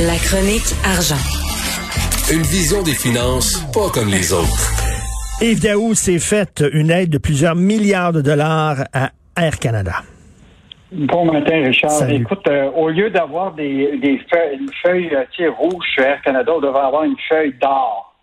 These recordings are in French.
La chronique argent. Une vision des finances pas comme les autres. Yves Daou s'est fait une aide de plusieurs milliards de dollars à Air Canada? Bon matin, Richard. Salut. Écoute, euh, au lieu d'avoir des, des feuilles, une feuille euh, rouge chez Air Canada, on devrait avoir une feuille d'or.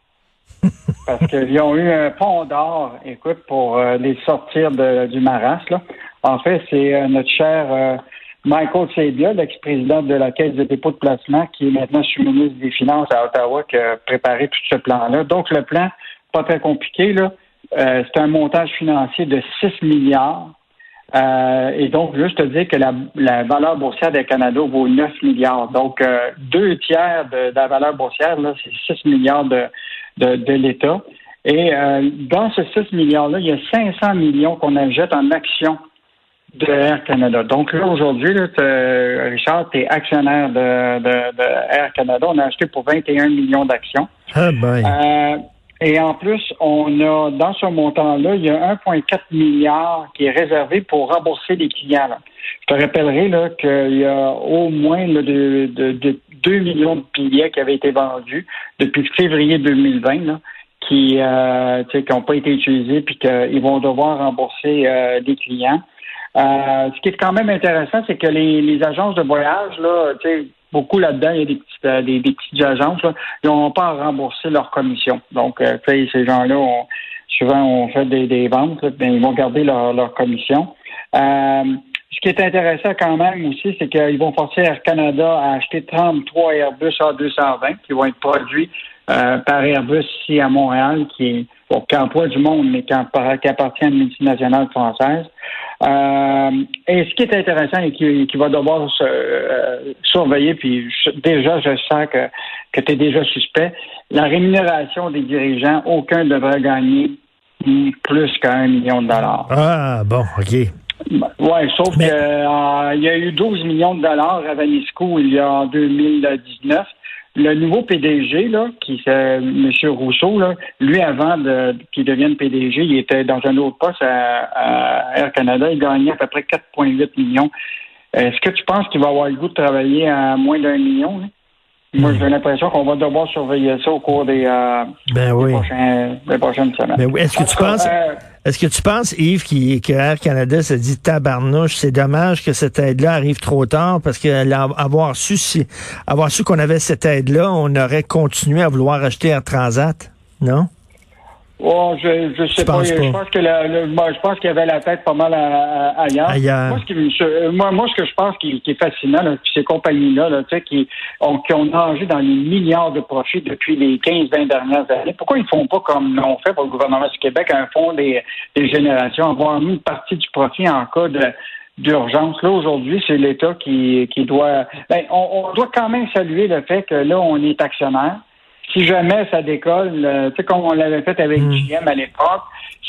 Parce qu'ils ont eu un pont d'or, écoute, pour euh, les sortir de- du maras. Là. En fait, c'est euh, notre cher euh, Michael Sabia, l'ex-président de la Caisse de dépôt de placement, qui est maintenant sous-ministre des Finances à Ottawa, qui a préparé tout ce plan-là. Donc, le plan, pas très compliqué, là. Euh, c'est un montage financier de 6 milliards. Euh, et donc, juste te dire que la, la valeur boursière des Canada vaut 9 milliards. Donc, euh, deux tiers de, de la valeur boursière, là, c'est 6 milliards de, de, de l'État. Et euh, dans ce 6 milliards-là, il y a 500 millions qu'on achète en actions de Air Canada. Donc là, aujourd'hui, Richard, tu es actionnaire de, de, de Air Canada. On a acheté pour 21 millions d'actions. Ah ben. Euh, et en plus, on a dans ce montant-là, il y a 1,4 milliard qui est réservé pour rembourser les clients. là. Je te rappellerai là, qu'il y a au moins là, de, de, de 2 millions de billets qui avaient été vendus depuis février 2020, là, qui euh, qui n'ont pas été utilisés puis qu'ils vont devoir rembourser euh, les clients. Euh, ce qui est quand même intéressant, c'est que les, les agences de voyage, là, beaucoup là-dedans, il y a des petites, euh, des, petites agences, là, ils n'ont pas à rembourser leur commission. Donc, euh, ces gens-là, souvent, on fait des, des ventes, ben, ils vont garder leur, leur commission. Ce qui est intéressant quand même aussi, c'est qu'ils vont forcer Air Canada à acheter 33 Airbus A220 qui vont être produits par Airbus ici à Montréal, qui est bon, qui emploie du monde, mais qui, appartient à une multinationale française. Euh, et ce qui est intéressant et qui, qui va devoir se, euh, surveiller, puis je- déjà, je sens que, que tu es déjà suspect, la rémunération des dirigeants, aucun ne devrait gagner plus qu'un million de dollars. Ah bon, OK. Oui, sauf Mais- que euh, y a eu 12 millions de dollars à Vanisco il y a en 2019. Le nouveau PDG, là, qui c'est M. Rousseau, là, lui, avant de, qu'il devienne PDG, il était dans un autre poste à, à Air Canada. Il gagnait à peu près 4,8 millions. Est-ce que tu penses qu'il va avoir le goût de travailler à moins d'un million? là? Moi, j'ai l'impression qu'on va devoir surveiller ça au cours des, euh, Ben des oui. prochains- des prochaines semaines. Ben oui. Est-ce que tu cas, penses- euh, Est-ce que tu penses, Yves, qui, que Air Canada se dit tabarnouche, c'est dommage que cette aide-là arrive trop tard parce que la- avoir su si, avoir su qu'on avait cette aide-là, on aurait continué à vouloir acheter Air Transat, non? Oh, je, je sais pas. Je pense que la- le- moi, je pense qu'il avait la tête pas mal à- à- ailleurs. Ailleurs. Moi, ce qui, moi, moi, ce que je pense qui, qui est fascinant, là, ces compagnies-là, là, tu sais, qui ont, qui ont nagé dans les milliards de profits depuis les 15-20 dernières années, pourquoi ils font pas comme l'ont fait pour le gouvernement du Québec, un fonds des, des générations, avoir mis une partie du profit en cas de d'urgence? Là, aujourd'hui, c'est l'État qui, qui doit... Ben, on, on doit quand même saluer le fait que là, on est actionnaire si jamais ça décolle, euh, tu sais, comme on l'avait fait avec. GM à l'époque,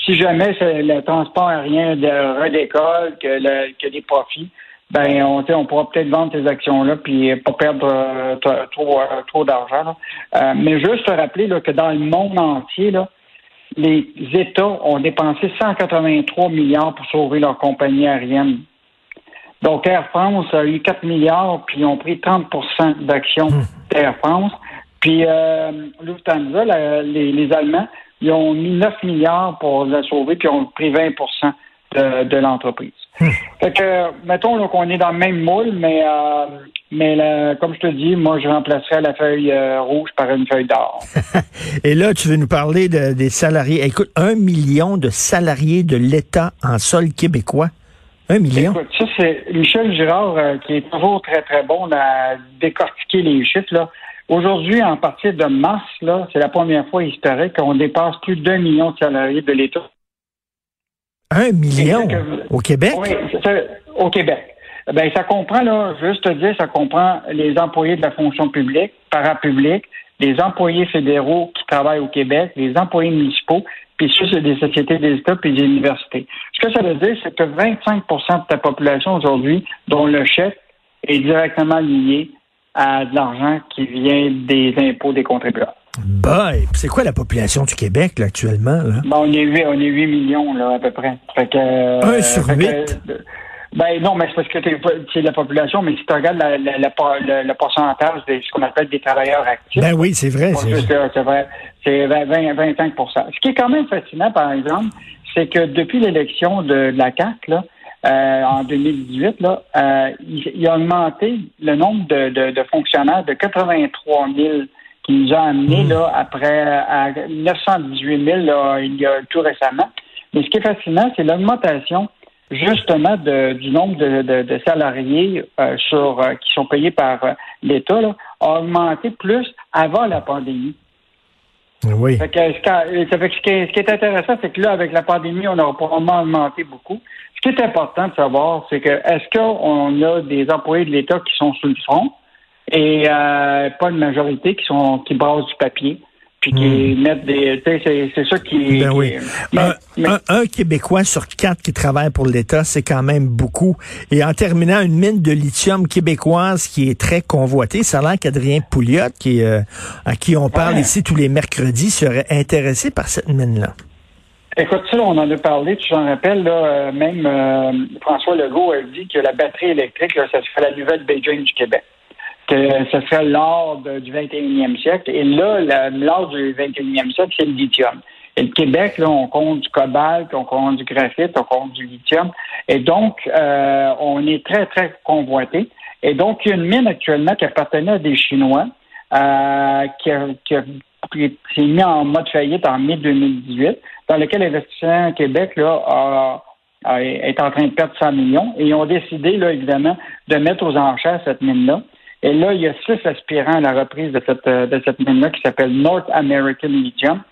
si jamais le transport aérien de, redécolle, que, le, que des profits, ben on, on pourra peut-être vendre ces actions-là puis pas perdre euh, trop, euh, trop d'argent. Euh, mais juste te rappeler là, que dans le monde entier, là, les États ont dépensé 183 milliards pour sauver leur compagnie aérienne. Donc, Air France a eu 4 milliards, puis ils ont pris 30% d'actions d'Air France. Puis, euh, Lufthansa, la- les, les Allemands, ils ont mis 9 milliards pour la sauver, puis ils ont pris 20 de, de l'entreprise. Fait que, mettons qu'on est dans le même moule, mais, euh, mais comme je te dis, moi, je remplacerais la feuille euh, rouge par une feuille d'or. Et là, tu veux nous parler de- des salariés. Écoute, un million de salariés de l'État en sol québécois. Un million? Écoute, ça, c'est Michel Girard euh, qui est toujours très, très bon à décortiquer les chiffres. Là. Aujourd'hui, en partir de mars, là, c'est la première fois historique qu'on dépasse plus d'un million de salariés de l'État. Un million? Que- au Québec? Oui, au Québec. Ben, ça comprend, là, juste te dire, ça comprend les employés de la fonction publique, parapublique, les employés fédéraux qui travaillent au Québec, les employés municipaux, puis ceux c'est des sociétés des États puis des universités. Ce que ça veut dire, c'est que 25% de ta population aujourd'hui, dont le chèque est directement lié à de l'argent qui vient des impôts des contribuables. Boy, c'est quoi la population du Québec là, actuellement? Là? Ben, on est 8, on est 8 millions là, à peu près. Fait que, Un euh, sur fait que, huit? euh, ben non, mais c'est parce que c'est la population, mais si tu regardes la- la- la por- le, pourcentage de ce qu'on appelle des travailleurs actifs, Ben oui, c'est vrai. C'est- euh, vrai. C'est 20, 20, 25% Ce qui est quand même fascinant, par exemple, c'est que depuis l'élection de, de la CAC, là, euh, en 2018, là, euh, il, il a augmenté le nombre de, de- de fonctionnaires de 83 000 qui nous a amené là, après à 918 000 là, il y a tout récemment. Mais ce qui est fascinant, c'est l'augmentation justement de- du nombre de, de- de salariés euh, sur euh, qui sont payés par euh, l'État a augmenté plus avant la pandémie. Oui. Fait que, ce, qui- est, intéressant, c'est que là, avec la pandémie, on aura probablement augmenté beaucoup. Ce qui est important de savoir, c'est que est-ce qu'on a des employés de l'État qui sont sous le front et euh, pas une majorité qui sont qui brassent du papier? Puis qui mettent des. C'est, c'est ça qui. Hmm. Ben oui. Mais- un, mais- un- un Québécois sur quatre qui travaille pour l'État, c'est quand même beaucoup. Et en terminant, une mine de lithium québécoise qui est très convoitée, ça a l'air qu'Adrien Pouliot, qui, euh, à qui on parle Ouais. ici tous les mercredis, serait intéressé par cette mine-là. Écoute, ça, on en a parlé, tu t'en rappelles, là, euh, même euh, François Legault a dit que la batterie électrique, là, ça serait la nouvelle Beijing du Québec. Que ce serait l'or du 21e siècle. Et là, l'or du 21e siècle, c'est le lithium. Et le Québec, là, on compte du cobalt, on compte du graphite, on compte du lithium. Et donc, euh, on est très, très convoité. Et donc, il y a une mine actuellement qui appartenait à des Chinois, euh, qui, a- qui a- qui s'est mis en mode faillite en mai 2018, dans lequel Investissement Québec là, a- a- est en train de perdre 100 millions. Et ils ont décidé, là, évidemment, de mettre aux enchères cette mine-là. Et là, il y a six aspirants à la reprise de cette, euh, de cette mine-là qui s'appelle North American Lithium.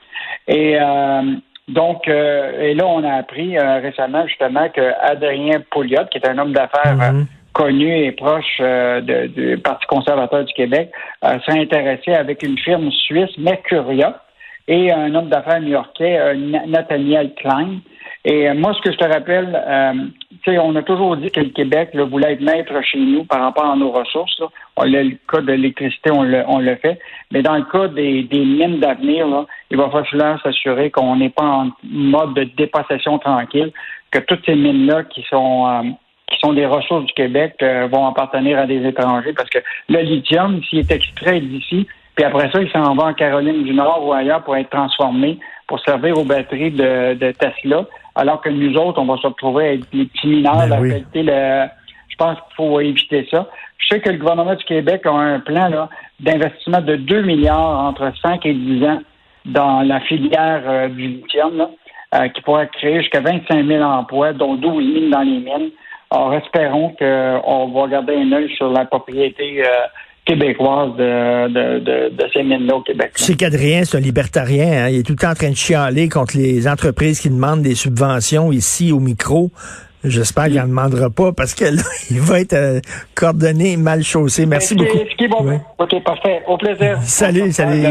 Et euh, donc, euh, et là, on a appris euh, récemment justement que Adrien Pouliot, qui est un homme d'affaires euh, Mhm. connu et proche euh, de- du Parti conservateur du Québec, euh, s'est intéressé avec une firme suisse, Mercuria, et un homme d'affaires new-yorkais, euh, Na- Nathaniel Klein. Et euh, moi, ce que je te rappelle, euh, on a toujours dit que le Québec voulait être maître chez nous par rapport à nos ressources. On le cas de l'électricité, on le, fait. Mais dans le cas des, mines d'avenir, il va falloir s'assurer qu'on n'est pas en mode de dépossession tranquille, que toutes ces mines-là qui sont euh, qui sont des ressources du Québec euh, vont appartenir à des étrangers parce que le lithium, s'il est extrait d'ici, puis après ça, il s'en va en Caroline du Nord ou ailleurs pour être transformé pour servir aux batteries de Tesla, alors que nous autres, on va se retrouver avec les petits mineurs, Ben la oui. qualité, le, je pense qu'il faut éviter ça. Je sais que le gouvernement du Québec a un plan là, d'investissement de 2 milliards entre 5 et 10 ans dans la filière euh, du lithium, là, euh, qui pourrait créer jusqu'à 25 000 emplois, dont 12 000 dans les mines. Alors, espérons qu'on va garder un œil sur la propriété euh, québécoise de, de, de, de ces mines-là au Québec. Sais qu'Adrien, c'est un libertarien. hein. Il est tout le temps en train de chialer contre les entreprises qui demandent des subventions ici au micro. J'espère qu'il n'en demandera pas parce que là, il va être euh, coordonné, mal chaussé. Merci est- beaucoup. Ce qui est bon. Oui. OK, parfait. Au plaisir. Salut, salut.